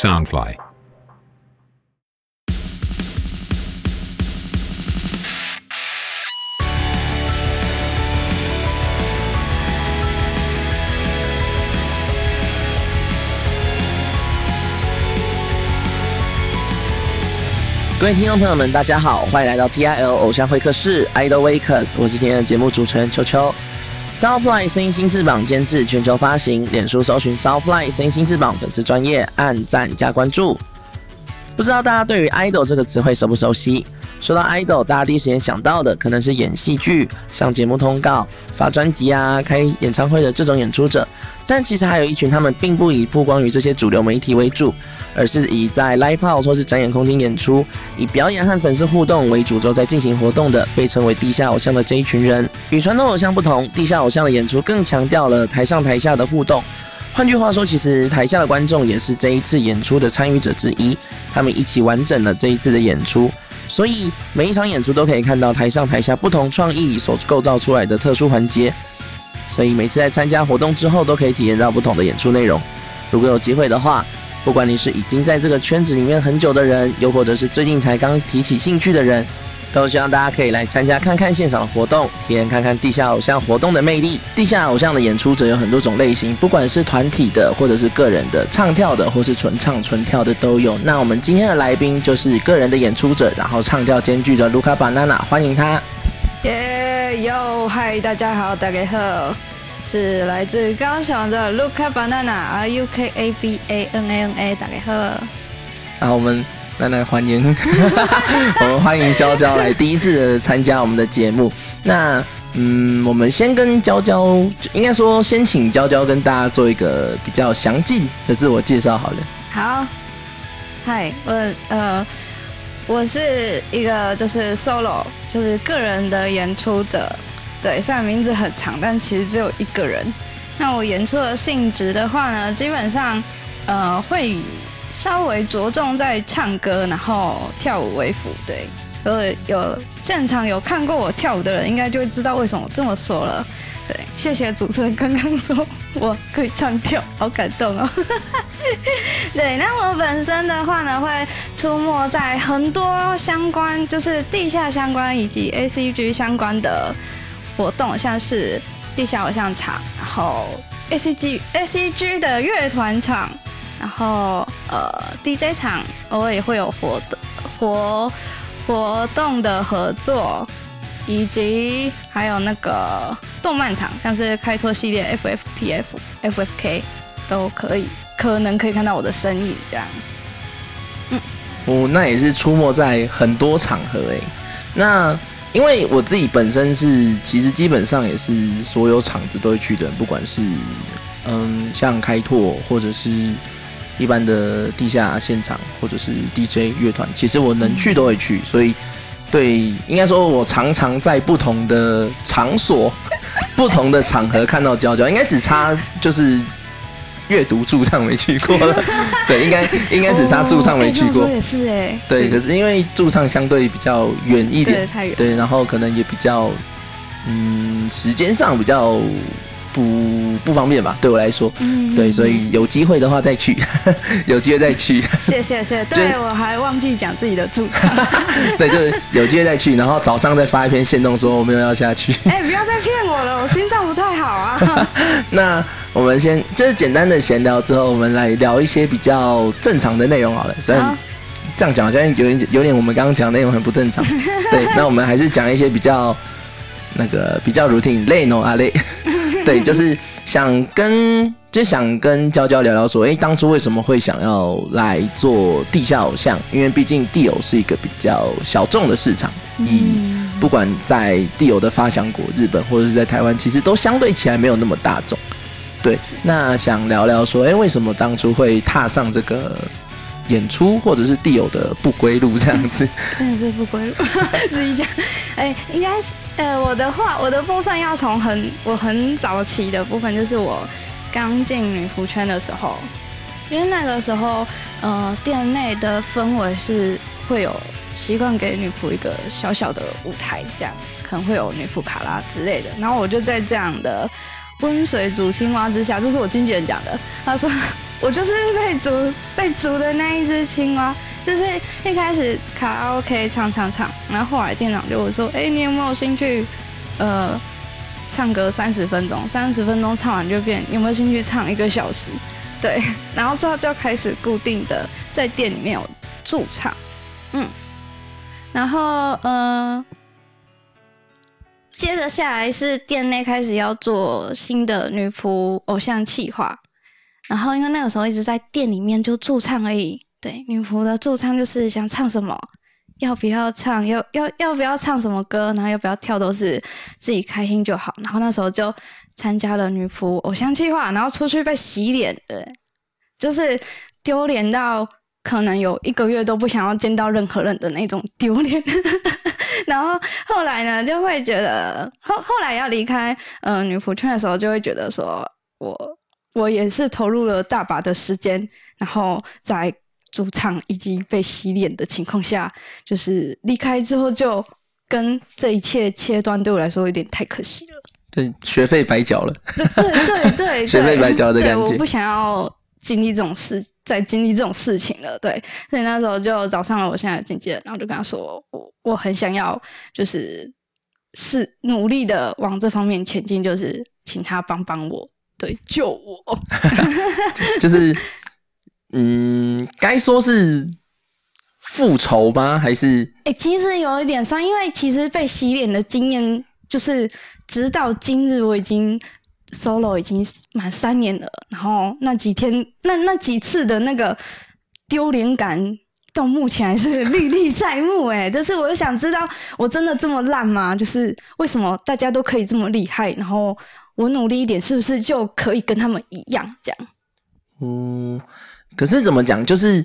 Soundfly。各位听众朋友们，大家好，欢迎来到 TIL 偶像会客室 Idol Wakers，我是今天的节目主持人秋秋。Southfly 声音新翅膀监制，全球发行，脸书搜寻 Southfly 声音新翅膀粉丝专业，按赞加关注。不知道大家对于 idol 这个词汇熟不熟悉？说到 idol，大家第一时间想到的可能是演戏剧、上节目通告、发专辑啊、开演唱会的这种演出者。但其实还有一群他们并不以曝光于这些主流媒体为主，而是以在 live house 或是展演空间演出，以表演和粉丝互动为主轴在进行活动的，被称为地下偶像的这一群人。与传统偶像不同，地下偶像的演出更强调了台上台下的互动。换句话说，其实台下的观众也是这一次演出的参与者之一，他们一起完整了这一次的演出。所以每一场演出都可以看到台上台下不同创意所构造出来的特殊环节。所以每次在参加活动之后，都可以体验到不同的演出内容。如果有机会的话，不管你是已经在这个圈子里面很久的人，又或者是最近才刚提起兴趣的人，都希望大家可以来参加看看现场的活动，体验看看地下偶像活动的魅力。地下偶像的演出者有很多种类型，不管是团体的，或者是个人的，唱跳的，或是纯唱纯跳的都有。那我们今天的来宾就是个人的演出者，然后唱跳兼具的卢卡巴娜娜，欢迎他。耶哟，嗨，大家好，大家好，是来自高雄的 Luca Banana，R U K A B A N A N A，大家好。然后我们来来欢迎，我们欢迎娇娇来第一次参加我们的节目。那嗯，我们先跟娇娇，应该说先请娇娇跟大家做一个比较详尽的自我介绍，好了。好，嗨，我呃。我是一个就是 solo，就是个人的演出者，对，虽然名字很长，但其实只有一个人。那我演出的性质的话呢，基本上呃会稍微着重在唱歌，然后跳舞为辅，对。呃，有现场有看过我跳舞的人，应该就会知道为什么这么说了。对，谢谢主持人刚刚说我可以唱跳，好感动哦。对，那我本身的话呢，会出没在很多相关，就是地下相关以及 A C G 相关的活动，像是地下偶像场，然后 A C G A C G 的乐团场，然后呃 D J 场，偶尔也会有活动活活动的合作。以及还有那个动漫场，像是开拓系列 F F P F F F K 都可以，可能可以看到我的身影这样。嗯，哦，那也是出没在很多场合诶。那因为我自己本身是，其实基本上也是所有场子都会去的，不管是嗯像开拓或者是一般的地下现场，或者是 D J 乐团，其实我能去都会去，所以。对，应该说，我常常在不同的场所、不同的场合看到娇娇，应该只差就是阅读驻唱没去过了。对，应该应该只差驻唱没去过。也是哎。对，可是因为驻唱相对比较远一点，太远。对，然后可能也比较，嗯，时间上比较。不不方便吧？对我来说，嗯，对，所以有机会的话再去，有机会再去。谢谢谢，对我还忘记讲自己的住场。对，就是有机会再去，然后早上再发一篇线动说我没有要下去。哎，不要再骗我了，我心脏不太好啊。那我们先就是简单的闲聊之后，我们来聊一些比较正常的内容好了。虽然这样讲好像有点有点我们刚刚讲内容很不正常。对，那我们还是讲一些比较那个比较 routine 累喏啊累。对，就是想跟就想跟娇娇聊聊，说，哎，当初为什么会想要来做地下偶像？因为毕竟地偶是一个比较小众的市场，以不管在地偶的发祥国日本，或者是在台湾，其实都相对起来没有那么大众。对，那想聊聊说，哎，为什么当初会踏上这个演出，或者是地友的不归路这样子？真的是不归路，自己讲，哎，应该是。呃，我的话，我的部分要从很我很早期的部分，就是我刚进女仆圈的时候，因为那个时候，呃，店内的氛围是会有习惯给女仆一个小小的舞台，这样可能会有女仆卡拉之类的。然后我就在这样的温水煮青蛙之下，这是我经纪人讲的，他说我就是被煮被煮的那一只青蛙。就是一开始卡拉 OK 唱唱唱，然后后来店长就会说：“哎，你有没有兴趣？呃，唱歌三十分钟，三十分钟唱完就变有没有兴趣唱一个小时？对，然后之后就开始固定的在店里面有驻唱，嗯，然后呃，接着下来是店内开始要做新的女仆偶像企划，然后因为那个时候一直在店里面就驻唱而已。”对，女仆的驻唱就是想唱什么，要不要唱，要要要不要唱什么歌，然后要不要跳，都是自己开心就好。然后那时候就参加了女仆偶像计划，然后出去被洗脸，对，就是丢脸到可能有一个月都不想要见到任何人的那种丢脸。然后后来呢，就会觉得后后来要离开呃女仆圈的时候，就会觉得说我我也是投入了大把的时间，然后在。主唱以及被洗脸的情况下，就是离开之后就跟这一切切断，对我来说有点太可惜了。对，学费白缴了。对对 对，学费白缴的感觉。我不想要经历这种事，再经历这种事情了。对，所以那时候就找上了我现在的经纪人，然后就跟他说，我我很想要，就是是努力的往这方面前进，就是请他帮帮我，对，救我。就是。嗯，该说是复仇吗？还是？哎，其实有一点酸，因为其实被洗脸的经验，就是直到今日我已经 solo 已经满三年了。然后那几天，那那几次的那个丢脸感，到目前还是历历在目。哎，就是我想知道，我真的这么烂吗？就是为什么大家都可以这么厉害？然后我努力一点，是不是就可以跟他们一样？这样？嗯。可是怎么讲？就是，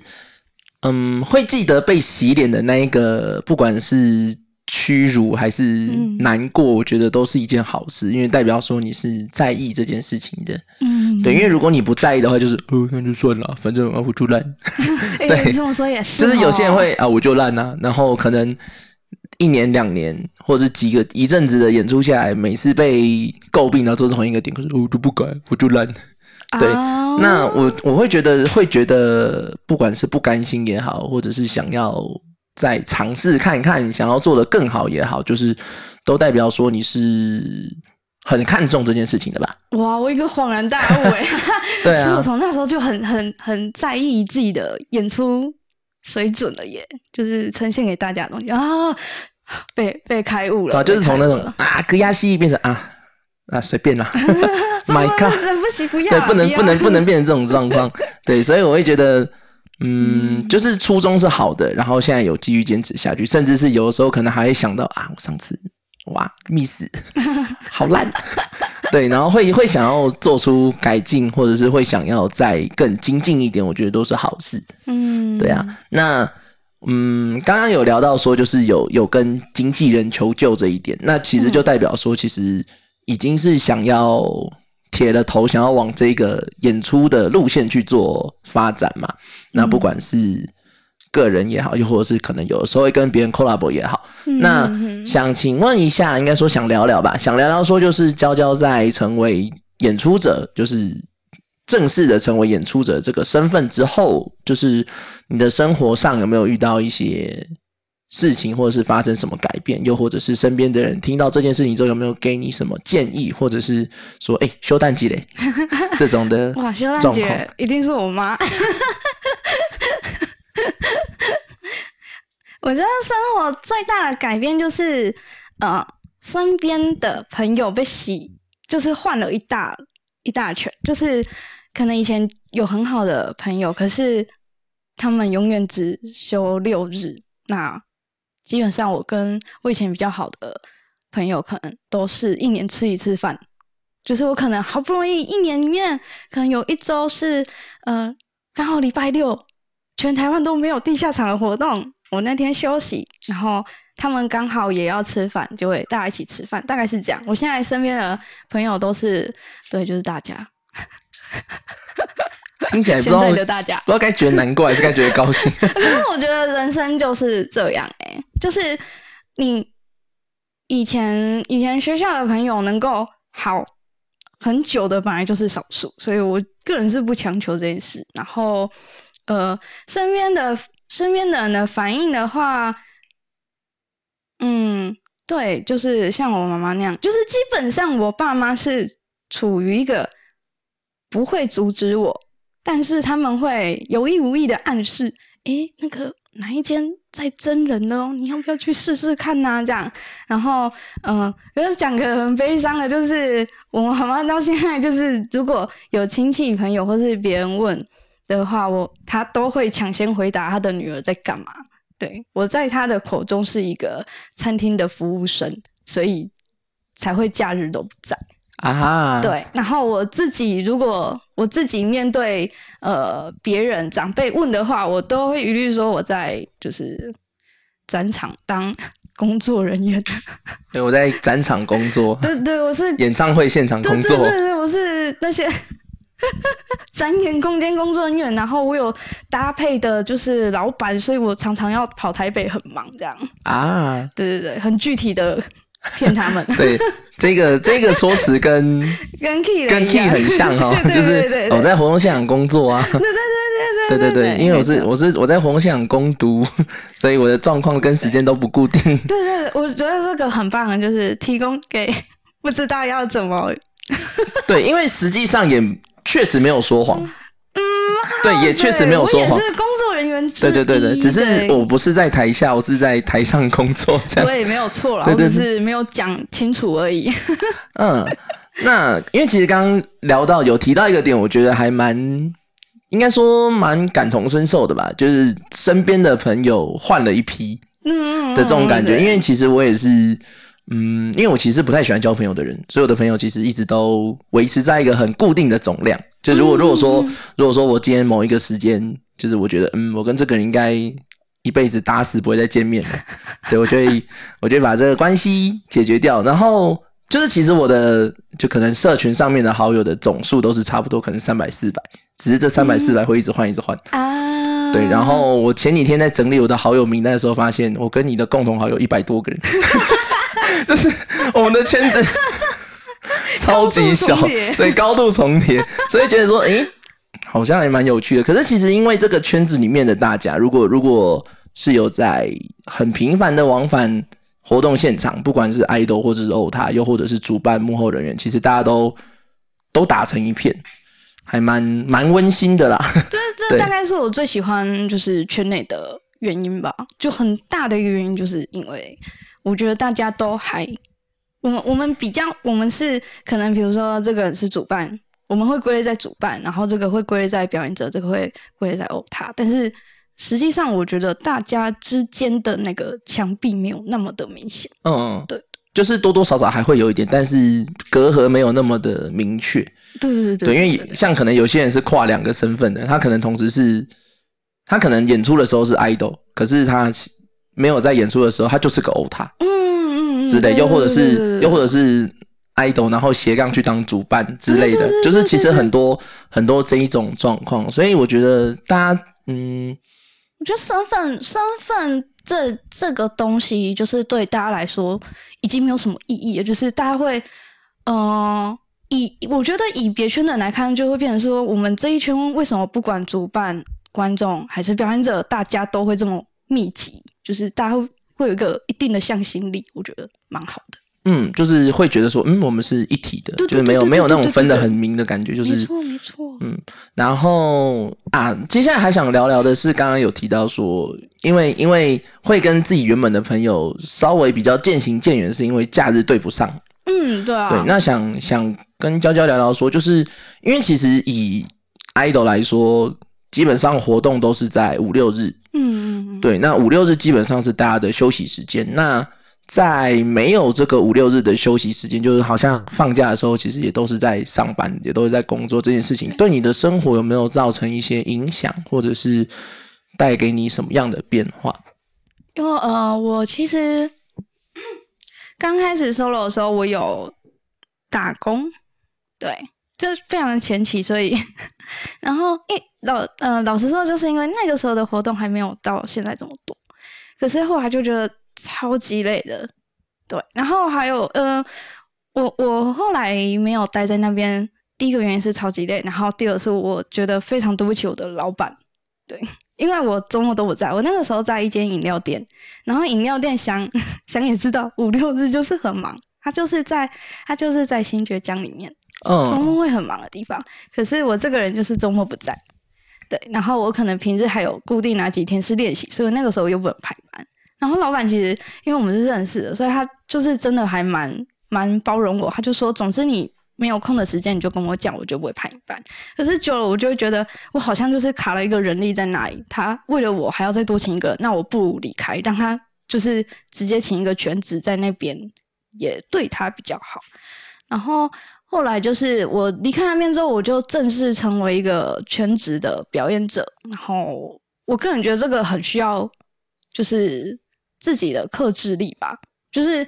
嗯，会记得被洗脸的那一个，不管是屈辱还是难过，我觉得都是一件好事，因为代表说你是在意这件事情的。嗯，对，因为如果你不在意的话，就是哦，那就算了，反正啊我就烂。对，这么说也是。就是有些人会啊，我就烂啊，然后可能一年两年或者几个一阵子的演出下来，每次被诟病的都是同一个点，可是我就不改，我就烂。对，那我我会觉得会觉得，不管是不甘心也好，或者是想要再尝试看看，想要做的更好也好，就是都代表说你是很看重这件事情的吧？哇，我一个恍然大悟哎！对啊，我从那时候就很很很在意自己的演出水准了耶，就是呈现给大家的东西啊，被被开悟了，就是从那种啊格压戏变成啊。啊，随便啦，My God，不行，不要，对，不能，不能，不能变成这种状况，对，所以我会觉得，嗯，就是初衷是好的，然后现在有继续坚持下去，甚至是有的时候可能还会想到啊，我上次哇，miss，好烂，对，然后会会想要做出改进，或者是会想要再更精进一点，我觉得都是好事，嗯，对啊，那嗯，刚刚有聊到说，就是有有跟经纪人求救这一点，那其实就代表说，其实。已经是想要铁了头，想要往这个演出的路线去做发展嘛？那不管是个人也好，又或者是可能有的时候会跟别人 collab 也好，那想请问一下，应该说想聊聊吧？想聊聊说，就是娇娇在成为演出者，就是正式的成为演出者这个身份之后，就是你的生活上有没有遇到一些？事情或者是发生什么改变，又或者是身边的人听到这件事情之后，有没有给你什么建议，或者是说，哎，修蛋鸡嘞 这种的哇，修蛋姐一定是我妈。我觉得生活最大的改变就是，呃，身边的朋友被洗，就是换了一大一大圈，就是可能以前有很好的朋友，可是他们永远只休六日，那。基本上，我跟我以前比较好的朋友，可能都是一年吃一次饭。就是我可能好不容易一年里面，可能有一周是呃刚好礼拜六，全台湾都没有地下场的活动，我那天休息，然后他们刚好也要吃饭，就会大家一起吃饭，大概是这样。我现在身边的朋友都是对，就是大家。听起来 不知道不知道该觉得难过还是该觉得高兴。可是我觉得人生就是这样哎，就是你以前以前学校的朋友能够好很久的本来就是少数，所以我个人是不强求这件事。然后，呃，身边的身边的人的反应的话，嗯，对，就是像我妈妈那样，就是基本上我爸妈是处于一个不会阻止我，但是他们会有意无意的暗示，诶，那个哪一间在真人哦，你要不要去试试看呢？这样，然后，嗯，就是讲个很悲伤的，就是我妈妈到现在，就是如果有亲戚朋友或是别人问的话，我她都会抢先回答她的女儿在干嘛。对我在她的口中是一个餐厅的服务生，所以才会假日都不在。啊，对，然后我自己如果我自己面对呃别人长辈问的话，我都会一律说我在就是展场当工作人员。对，我在展场工作。对对，我是演唱会现场工作。对对对，我是那些 展演空间工作人员，然后我有搭配的就是老板，所以我常常要跑台北，很忙这样。啊，对对对，很具体的骗他们。对。这个这个说辞跟 跟 key 跟 key 很像 哈，就是我在活动现场工作啊，对对对对对对对，因为我是我是我在活动现场攻读，所以我的状况跟时间都不固定。对对，我觉得这个很棒，就是提供给不知道要怎么。对，因为实际上也确实没有说谎。嗯，对，也确实没有说谎。对对对对，只是我不是在台下，我是在台上工作。对，没有错了，我只是没有讲清楚而已。嗯，那因为其实刚刚聊到有提到一个点，我觉得还蛮应该说蛮感同身受的吧，就是身边的朋友换了一批，嗯的这种感觉。因为其实我也是。嗯，因为我其实不太喜欢交朋友的人，所以我的朋友其实一直都维持在一个很固定的总量。就如果如果说如果说我今天某一个时间，就是我觉得嗯，我跟这个人应该一辈子打死不会再见面了，对我就会我就把这个关系解决掉。然后就是其实我的就可能社群上面的好友的总数都是差不多，可能三百四百，只是这三百四百会一直换一直换啊。对，然后我前几天在整理我的好友名单的时候，发现我跟你的共同好友一百多个人。就是我们的圈子超级小，对，高度重叠，所以觉得说，哎，好像也蛮有趣的。可是其实因为这个圈子里面的大家，如果如果是有在很频繁的往返活动现场，不管是爱豆或者是欧他，又或者是主办幕后人员，其实大家都都打成一片，还蛮蛮温馨的啦。这这大概是我最喜欢就是圈内的原因吧，就很大的一个原因，就是因为。我觉得大家都还，我们我们比较，我们是可能比如说这个人是主办，我们会归类在主办，然后这个会归类在表演者，这个会归类在欧塔。但是实际上，我觉得大家之间的那个墙壁没有那么的明显。嗯嗯，对，就是多多少少还会有一点，但是隔阂没有那么的明确。对对对对，因为像可能有些人是跨两个身份的，他可能同时是，他可能演出的时候是 idol，可是他。没有在演出的时候，他就是个欧塔，嗯嗯嗯之类，又或者是又或者是 idol，然后斜杠去当主办之类的，就是其实很多很多这一种状况，所以我觉得大家，嗯，我觉得身份身份这这个东西，就是对大家来说已经没有什么意义了，就是大家会，嗯，以我觉得以别圈的人来看，就会变成说，我们这一圈为什么不管主办、观众还是表演者，大家都会这么密集？就是大家会会有一个一定的向心力，我觉得蛮好的。嗯，就是会觉得说，嗯，我们是一体的，就是没有没有那种分的很明的感觉，就是没错没错。嗯，然后啊，接下来还想聊聊的是，刚刚有提到说，因为因为会跟自己原本的朋友稍微比较渐行渐远，是因为假日对不上。嗯，对啊。对，那想想跟娇娇聊聊说，就是因为其实以 idol 来说，基本上活动都是在五六日。嗯，对，那五六日基本上是大家的休息时间。那在没有这个五六日的休息时间，就是好像放假的时候，其实也都是在上班，也都是在工作。这件事情对你的生活有没有造成一些影响，或者是带给你什么样的变化？因为呃，我其实刚开始 solo 的时候，我有打工，对。就是非常的前期，所以，然后一老呃老实说，就是因为那个时候的活动还没有到现在这么多，可是后来就觉得超级累的，对。然后还有呃，我我后来没有待在那边，第一个原因是超级累，然后第二是我觉得非常对不起我的老板，对，因为我周末都不在，我那个时候在一间饮料店，然后饮料店想想也知道五六日就是很忙，他就是在他就是在新觉江里面，周末会很忙的地方，可是我这个人就是周末不在，对，然后我可能平日还有固定哪几天是练习，所以那个时候又不能排班，然后老板其实因为我们是认识的，所以他就是真的还蛮。蛮包容我，他就说，总之你没有空的时间，你就跟我讲，我就不会排你班。可是久了，我就会觉得我好像就是卡了一个人力在那里，他为了我还要再多请一个，那我不如离开，让他就是直接请一个全职在那边，也对他比较好。然后后来就是我离开那边之后，我就正式成为一个全职的表演者。然后我个人觉得这个很需要，就是自己的克制力吧，就是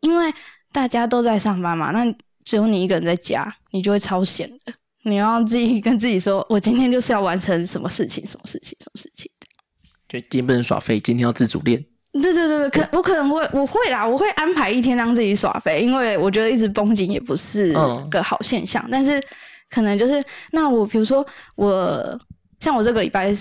因为。大家都在上班嘛，那只有你一个人在家，你就会超闲的。你要自己跟自己说，我今天就是要完成什么事情，什么事情，什么事情。就今天不能耍废，今天要自主练。对对对对，可我可能会我会啦，我会安排一天让自己耍废，因为我觉得一直绷紧也不是个好现象。但是可能就是那我比如说我像我这个礼拜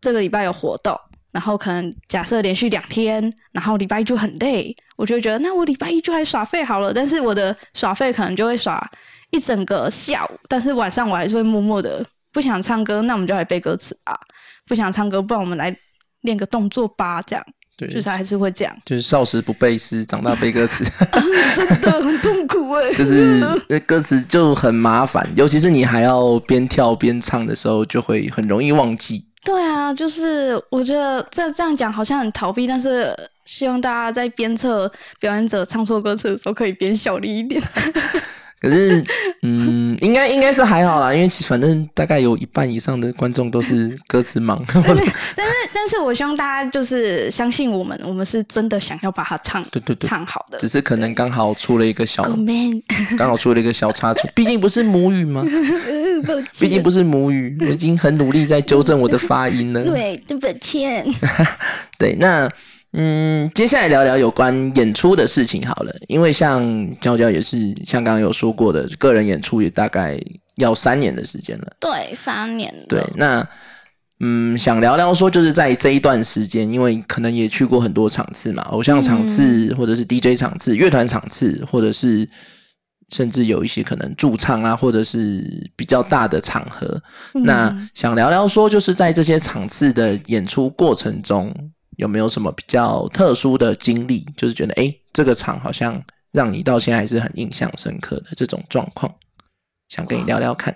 这个礼拜有活动。然后可能假设连续两天，然后礼拜一就很累，我就觉得那我礼拜一就来耍废好了。但是我的耍废可能就会耍一整个下午，但是晚上我还是会默默的不想唱歌，那我们就来背歌词啊。不想唱歌，不然我们来练个动作吧，这样。对，就是还是会这样。就是少时不背诗，长大背歌词，真的很痛苦哎。就是歌词就很麻烦，尤其是你还要边跳边唱的时候，就会很容易忘记。对啊，就是我觉得这这样讲好像很逃避，但是希望大家在鞭策表演者唱错歌词的时候可以鞭小力一点。可是，嗯，应该应该是还好啦，因为其反正大概有一半以上的观众都是歌词盲。但是，但是我希望大家就是相信我们，我们是真的想要把它唱对对对唱好的，只是可能刚好出了一个小刚好出了一个小差错，毕竟不是母语吗？毕竟不是母语，我已经很努力在纠正我的发音了。对，对不歉。对，那。嗯，接下来聊聊有关演出的事情好了，因为像娇娇也是像刚刚有说过的，个人演出也大概要三年的时间了。对，三年。对，那嗯，想聊聊说，就是在这一段时间，因为可能也去过很多场次嘛，偶像场次，或者是 DJ 场次、乐团场次，或者是甚至有一些可能驻唱啊，或者是比较大的场合。那想聊聊说，就是在这些场次的演出过程中。有没有什么比较特殊的经历？就是觉得哎，这个场好像让你到现在还是很印象深刻的这种状况，想跟你聊聊看。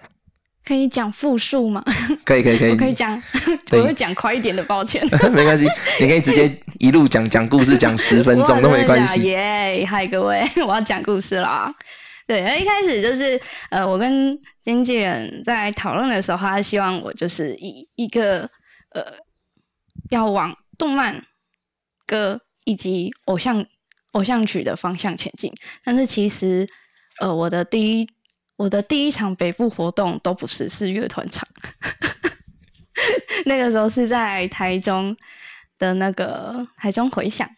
可以讲复数吗？可以可以可以，我可以讲，我会讲快一点的，抱歉。没关系，你可以直接一路讲讲故事，讲十分钟都没关系。耶，嗨各位，我要讲故事啦。对，一开始就是呃，我跟经纪人在讨论的时候，他希望我就是以一个呃，要往。动漫、歌以及偶像偶像曲的方向前进，但是其实，呃，我的第一我的第一场北部活动都不是是乐团场，那个时候是在台中的那个台中回响，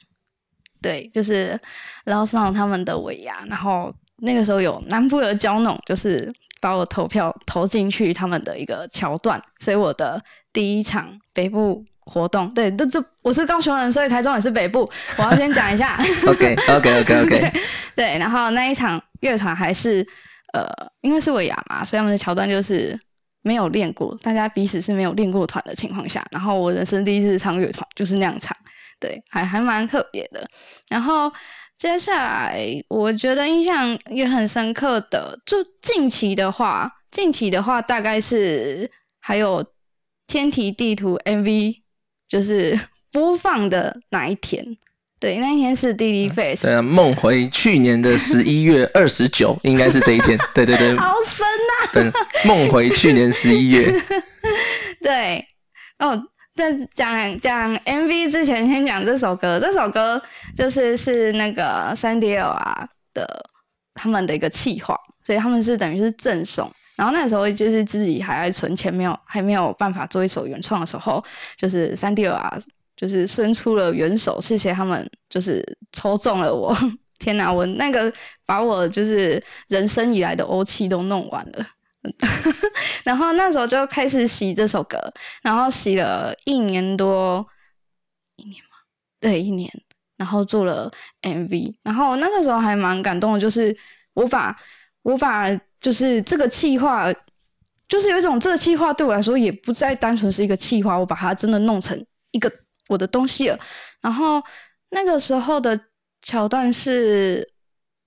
对，就是然后上他们的尾牙，然后那个时候有南部的交弄，就是把我投票投进去他们的一个桥段，所以我的第一场北部。活动对，这这我是高雄人，所以台中也是北部。我要先讲一下。OK OK OK OK。对，然后那一场乐团还是呃，因为是尾牙嘛，所以他们的桥段就是没有练过，大家彼此是没有练过团的情况下，然后我人生第一次唱乐团就是那样唱，对，还还蛮特别的。然后接下来我觉得印象也很深刻的，就近期的话，近期的话大概是还有天体地图 MV。就是 播放的那一天，对，那一天是弟弟 face。对啊，梦回去年的十一月二十九，应该是这一天。对对对，好深呐！对，梦回去年十一月。对，哦，在讲讲 MV 之前，先讲这首歌。这首歌就是是那个三 D L 啊的他们的一个企划，所以他们是等于是赠送。然后那时候就是自己还在存钱，没有还没有办法做一首原创的时候，就是三 D 啊，就是伸出了援手，谢谢他们，就是抽中了我 天哪，我那个把我就是人生以来的欧气都弄完了。然后那时候就开始洗这首歌，然后洗了一年多，一年吗？对，一年。然后做了 MV，然后那个时候还蛮感动的，就是我把我把就是这个气划，就是有一种这个气划对我来说也不再单纯是一个气划，我把它真的弄成一个我的东西了。然后那个时候的桥段是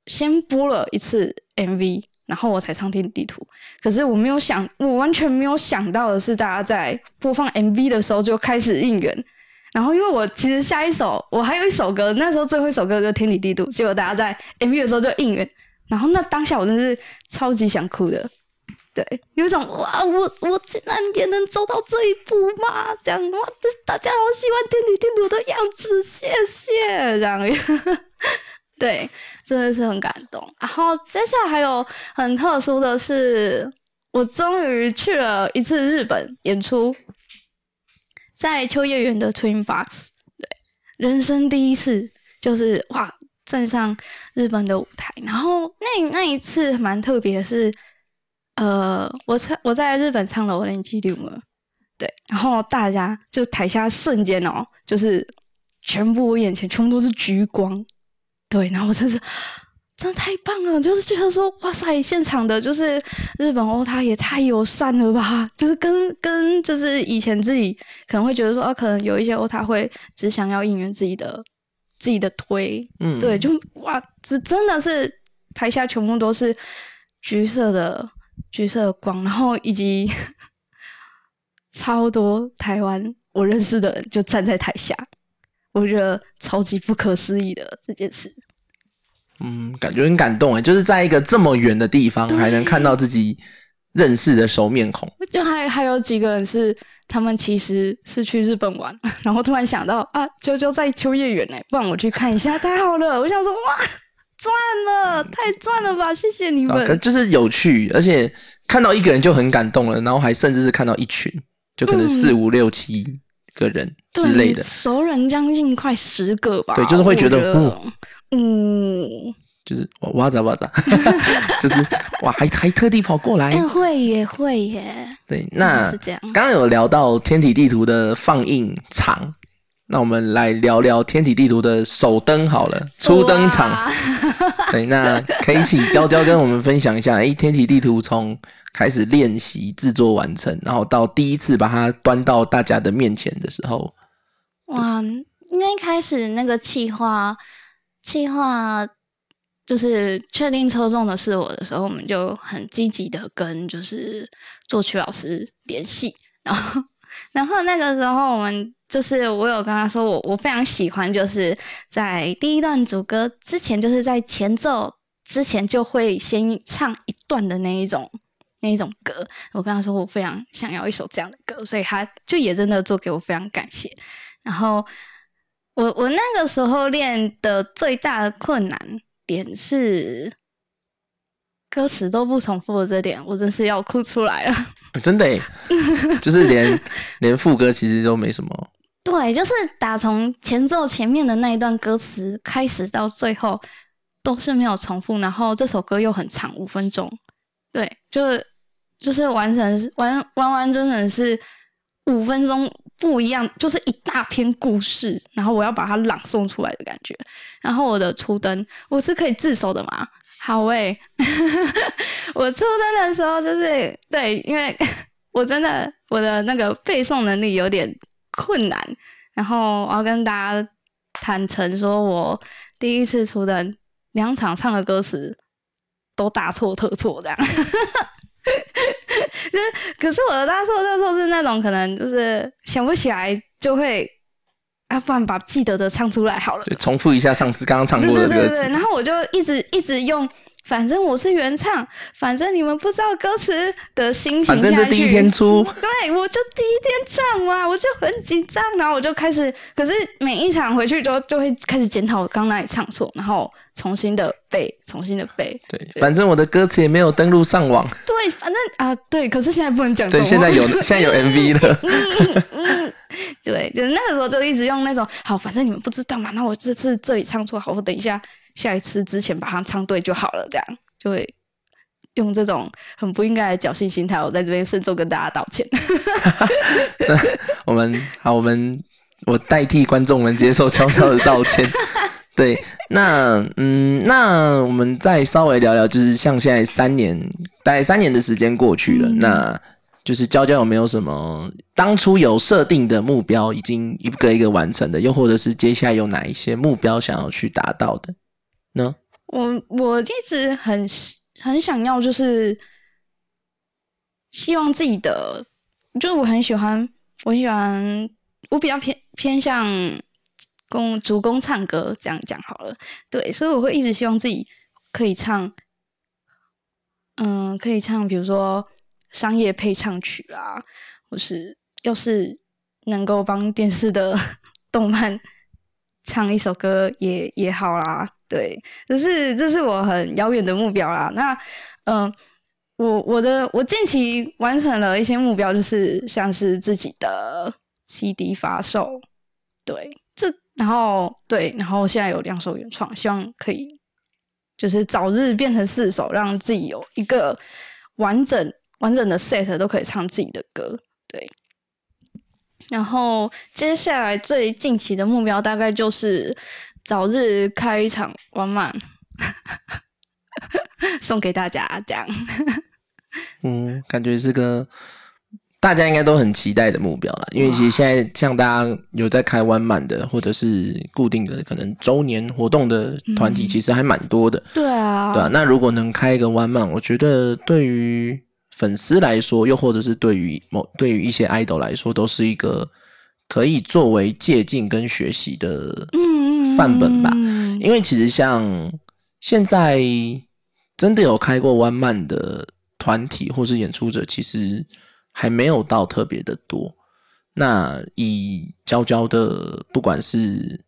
先播了一次 MV，然后我才上天地图。可是我没有想，我完全没有想到的是，大家在播放 MV 的时候就开始应援。然后，因为我其实下一首我还有一首歌，那时候最后一首歌就《天理地图》，结果大家在 MV 的时候就应援，然后那当下我真是超级想哭的，对，有一种哇，我我竟然也能走到这一步吗？这样哇，这大家好喜欢《天理地图》的样子，谢谢这样，对，真的是很感动。然后接下来还有很特殊的是，我终于去了一次日本演出。在秋叶原的 Twin Box，对，人生第一次就是哇，站上日本的舞台。然后那那一次蛮特别，是呃，我唱我在日本唱了《我连记录了》，对，然后大家就台下瞬间哦，就是全部我眼前全部都是橘光，对，然后我真是。真的太棒了，就是觉得说，哇塞，现场的就是日本欧，他也太友善了吧？就是跟跟就是以前自己可能会觉得说，啊，可能有一些欧他会只想要应援自己的自己的推，嗯，对，就哇，这真的是台下全部都是橘色的橘色的光，然后以及 超多台湾我认识的人就站在台下，我觉得超级不可思议的这件事。嗯，感觉很感动哎，就是在一个这么远的地方，还能看到自己认识的熟面孔。就还还有几个人是他们其实是去日本玩，然后突然想到啊，啾啾在秋叶原哎，不然我去看一下，太好了！我想说哇，赚了，太赚了吧！谢谢你们。就是有趣，而且看到一个人就很感动了，然后还甚至是看到一群，就可能四五六七个人之类的熟人，将近快十个吧。对，就是会觉得嗯。嗯，就是哇咋哇咋，就是哇还还特地跑过来，会也会耶。对，那是这样。刚刚有聊到天体地图的放映场，那我们来聊聊天体地图的首登好了，初登场。对，那可以请娇娇跟我们分享一下，哎，天体地图从开始练习制作完成，然后到第一次把它端到大家的面前的时候，哇，应该开始那个企划。计划就是确定抽中的是我的时候，我们就很积极的跟就是作曲老师联系，然后然后那个时候我们就是我有跟他说，我我非常喜欢就是在第一段主歌之前，就是在前奏之前就会先唱一段的那一种那一种歌，我跟他说我非常想要一首这样的歌，所以他就也真的做给我非常感谢，然后。我我那个时候练的最大的困难点是歌词都不重复的这点，我真是要哭出来了。真的，就是连 连副歌其实都没什么。对，就是打从前奏前面的那一段歌词开始到最后都是没有重复，然后这首歌又很长，五分钟。对，就就是完成完完完整整是五分钟。不一样，就是一大篇故事，然后我要把它朗诵出来的感觉。然后我的初登，我是可以自首的嘛？好诶，我初登的时候就是对，因为我真的我的那个背诵能力有点困难，然后我要跟大家坦诚说，我第一次初登两场唱的歌词都大错特错这样。就是，可是我的大错特错是那种可能就是想不起来就会，啊，不然把记得的唱出来好了。对，重复一下上次刚刚唱过的歌词。然后我就一直一直用。反正我是原唱，反正你们不知道歌词的心情。反正这第一天出，对我就第一天唱嘛，我就很紧张，然后我就开始，可是每一场回去就就会开始检讨我刚那里唱错，然后重新的背，重新的背。对，反正我的歌词也没有登录上网。对，反正啊，对，可是现在不能讲。对，现在有，现在有 MV 了。对，就是那个时候就一直用那种，好，反正你们不知道嘛，那我这次这里唱错，好，我等一下。下一次之前把它唱对就好了，这样就会用这种很不应该的侥幸心态，我在这边慎重跟大家道歉。我们好，我们我代替观众们接受悄悄的道歉。对，那嗯，那我们再稍微聊聊，就是像现在三年，大概三年的时间过去了，那就是娇娇有没有什么当初有设定的目标，已经一个一个完成的，又或者是接下来有哪一些目标想要去达到的呢？我我一直很很想要，就是希望自己的，就是我很喜欢，我很喜欢，我比较偏偏向。公主攻唱歌，这样讲好了。对，所以我会一直希望自己可以唱，嗯，可以唱，比如说商业配唱曲啊，或是要是能够帮电视的 动漫唱一首歌也也好啦。对，这是这是我很遥远的目标啦。那嗯，我我的我近期完成了一些目标，就是像是自己的 CD 发售，对。这然后对，然后现在有两首原创，希望可以就是早日变成四首，让自己有一个完整完整的 set 都可以唱自己的歌。对，然后接下来最近期的目标大概就是早日开一场完满，送给大家这样。嗯，感觉是个。大家应该都很期待的目标了，因为其实现在像大家有在开弯满的，或者是固定的可能周年活动的团体，其实还蛮多的。对啊，对啊。那如果能开一个弯满，我觉得对于粉丝来说，又或者是对于某对于一些 idol 来说，都是一个可以作为借鉴跟学习的范本吧。因为其实像现在真的有开过弯满的团体或是演出者，其实。还没有到特别的多，那以娇娇的不管是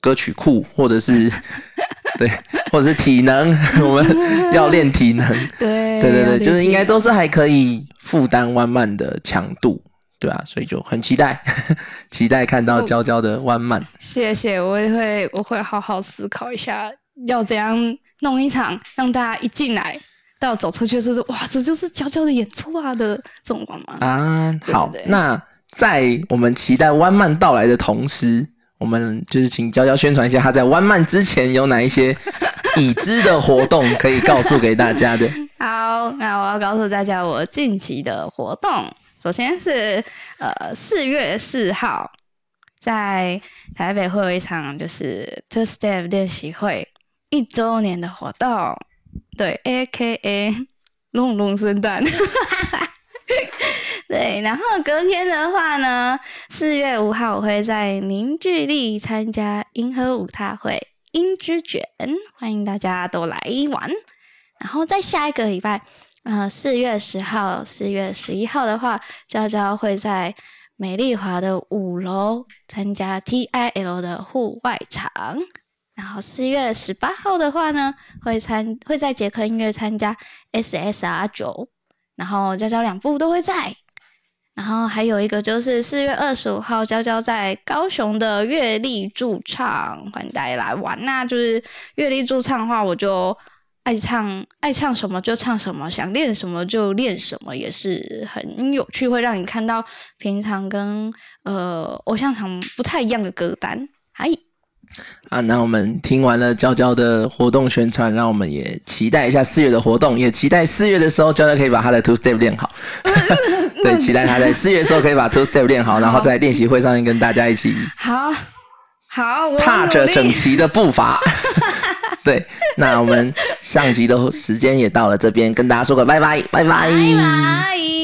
歌曲库，或者是 对，或者是体能，我们要练体能，对对对对，就是应该都是还可以负担弯慢的强度，对啊，所以就很期待，期待看到娇娇的弯慢。谢谢，我也会我会好好思考一下，要怎样弄一场让大家一进来。到走出去就是哇，这就是娇娇的演出啊的这种光芒啊！好，那在我们期待弯曼到来的同时，我们就是请娇娇宣传一下，她在弯曼之前有哪一些已知的活动可以告诉给大家的。好，那我要告诉大家我近期的活动，首先是呃四月四号在台北会有一场就是 Two Step 练习会一周年的活动。对，A K A 龙龙圣诞，对，然后隔天的话呢，四月五号我会在凝聚力参加银河舞踏会音之卷，欢迎大家都来玩。然后在下一个礼拜，呃，四月十号、四月十一号的话，娇娇会在美丽华的五楼参加 T I L 的户外场。然后四月十八号的话呢，会参会在捷克音乐参加 SSR 九，然后娇娇两部都会在。然后还有一个就是四月二十五号，娇娇在高雄的乐力驻唱，欢迎大家来玩。那就是乐力驻唱的话，我就爱唱爱唱什么就唱什么，想练什么就练什么，也是很有趣，会让你看到平常跟呃偶像场不太一样的歌单。嗨。啊，那我们听完了娇娇的活动宣传，让我们也期待一下四月的活动，也期待四月的时候娇娇可以把她的 two step 练好。对，期待她在四月的时候可以把 two step 练好，然后在练习会上面跟大家一起好好踏着整齐的步伐。对，那我们上集的时间也到了，这边跟大家说个拜拜，拜拜。